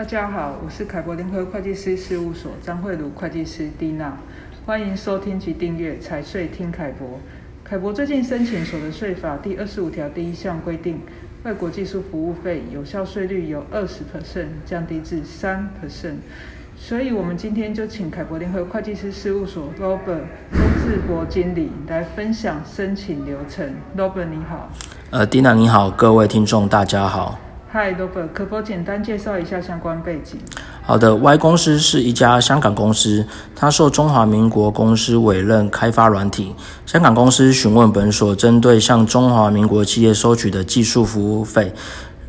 大家好，我是凯博联合会计师事务所张惠如会计师蒂娜，欢迎收听及订阅财税听凯博。凯博最近申请所得税法第二十五条第一项规定，外国技术服务费有效税率由二十 percent 降低至三 percent，所以我们今天就请凯博联合会计师事务所 Robert 钟志国经理来分享申请流程。Robert 你好，呃，蒂娜你好，各位听众大家好。嗨，Robert，可否简单介绍一下相关背景？好的，Y 公司是一家香港公司，它受中华民国公司委任开发软体。香港公司询问本所，针对向中华民国企业收取的技术服务费。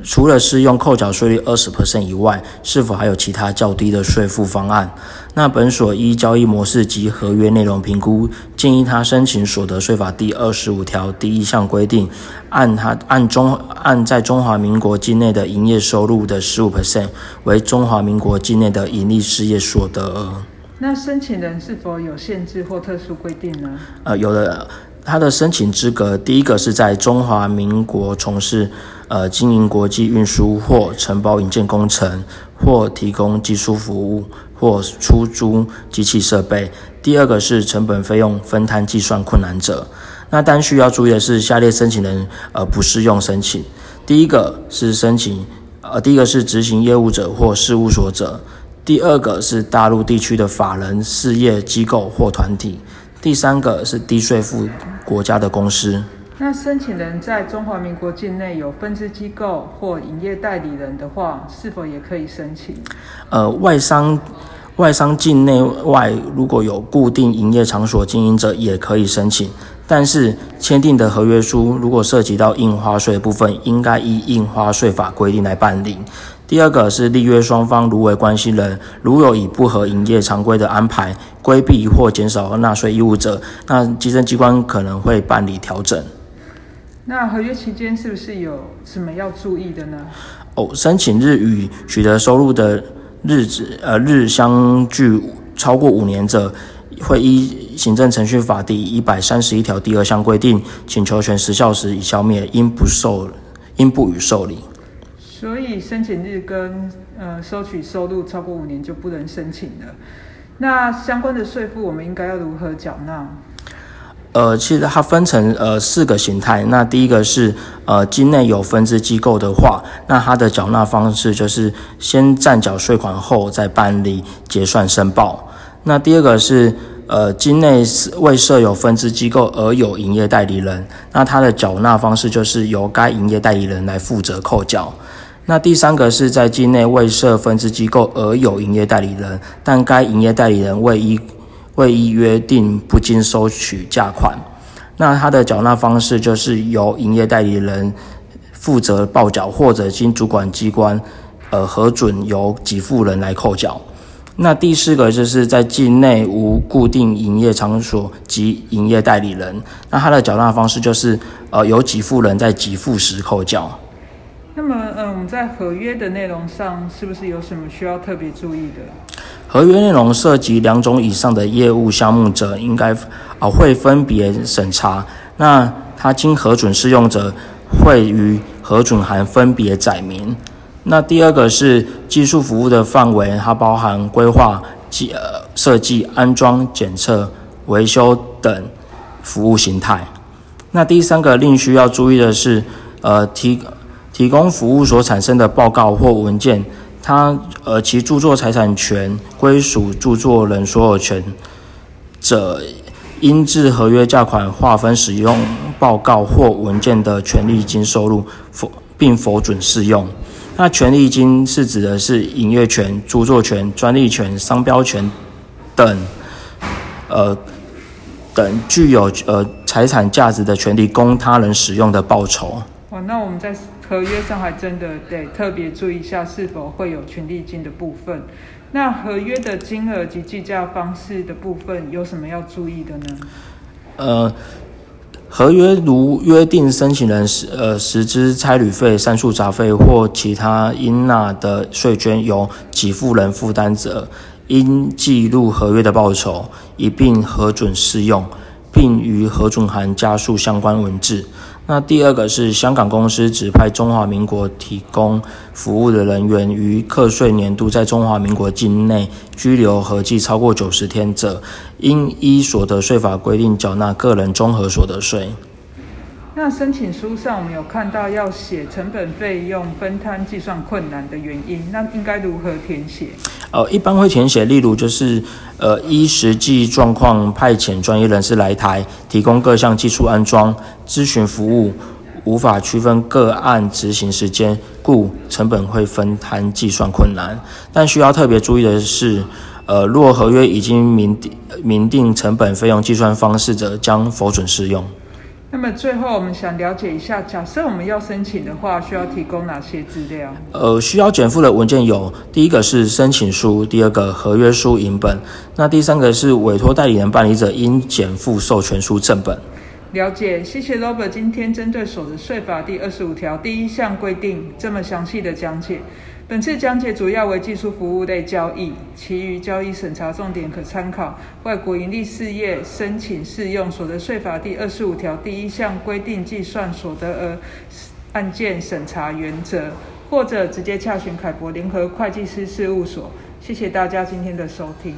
除了适用扣缴税率二十 percent 以外，是否还有其他较低的税负方案？那本所依交易模式及合约内容评估，建议他申请所得税法第二十五条第一项规定，按他按中按在中华民国境内的营业收入的十五 percent 为中华民国境内的盈利事业所得额。那申请人是否有限制或特殊规定呢？呃，有的。他的申请资格，第一个是在中华民国从事呃经营国际运输或承包营建工程，或提供技术服务，或出租机器设备。第二个是成本费用分摊计算困难者。那但需要注意的是，下列申请人呃不适用申请。第一个是申请呃第一个是执行业务者或事务所者。第二个是大陆地区的法人事业机构或团体。第三个是低税负国家的公司。那申请人在中华民国境内有分支机构或营业代理人的话，是否也可以申请？呃，外商外商境内外如果有固定营业场所经营者，也可以申请。但是签订的合约书如果涉及到印花税部分，应该依印花税法规定来办理。第二个是立约双方如为关系人，如有以不合营业常规的安排规避或减少纳税义务者，那稽征机关可能会办理调整。那合约期间是不是有什么要注意的呢？哦，申请日与取得收入的日子呃日相距超过五年者，会依行政程序法第一百三十一条第二项规定，请求权时效时已消灭，应不受应不予受理。所以申请日跟呃收取收入超过五年就不能申请了。那相关的税负我们应该要如何缴纳？呃，其实它分成呃四个形态。那第一个是呃境内有分支机构的话，那它的缴纳方式就是先暂缴税款后再办理结算申报。那第二个是呃境内未设有分支机构而有营业代理人，那它的缴纳方式就是由该营业代理人来负责扣缴。那第三个是在境内未设分支机构而有营业代理人，但该营业代理人未依未依约定不经收取价款，那他的缴纳方式就是由营业代理人负责报缴，或者经主管机关呃核准由给付人来扣缴。那第四个就是在境内无固定营业场所及营业代理人，那他的缴纳方式就是呃由给付人在给付时扣缴。那么，嗯，在合约的内容上，是不是有什么需要特别注意的？合约内容涉及两种以上的业务项目者，应该啊会分别审查。那他经核准适用者，会于核准函分别载明。那第二个是技术服务的范围，它包含规划、计呃设计、安装、检测、维修等服务形态。那第三个另需要注意的是，呃提。提供服务所产生的报告或文件，它呃其著作财产权归属著作人所有权者，应自合约价款划分使用报告或文件的权利金收入，否并否准适用。那权利金是指的是营业权、著作权、专利权、商标权等，呃等具有呃财产价值的权利供他人使用的报酬。哇，那我们在合约上还真的得特别注意一下，是否会有权利金的部分。那合约的金额及计价方式的部分有什么要注意的呢？呃，合约如约定申请人实呃实支差旅费、上述杂费或其他应纳的税捐由给付人负担者，应记录合约的报酬，一并核准适用。并于核准函加述相关文字。那第二个是香港公司指派中华民国提供服务的人员于课税年度在中华民国境内居留合计超过九十天者，应依所得税法规定缴纳个人综合所得税。那申请书上我们有看到要写成本费用分摊计算困难的原因，那应该如何填写？呃，一般会填写，例如就是呃依实际状况派遣专业人士来台提供各项技术安装咨询服务，无法区分个案执行时间，故成本会分摊计算困难。但需要特别注意的是，呃，若合约已经明定明定成本费用计算方式者，将否准适用。那么最后，我们想了解一下，假设我们要申请的话，需要提供哪些资料？呃，需要减负的文件有：第一个是申请书，第二个合约书影本，那第三个是委托代理人办理者应减负授权书正本。了解，谢谢 Robert 今天针对所得税法第二十五条第一项规定这么详细的讲解。本次讲解主要为技术服务类交易，其余交易审查重点可参考外国盈利事业申请适用所得税法第二十五条第一项规定计算所得额案件审查原则，或者直接洽询凯博联合会计师事务所。谢谢大家今天的收听。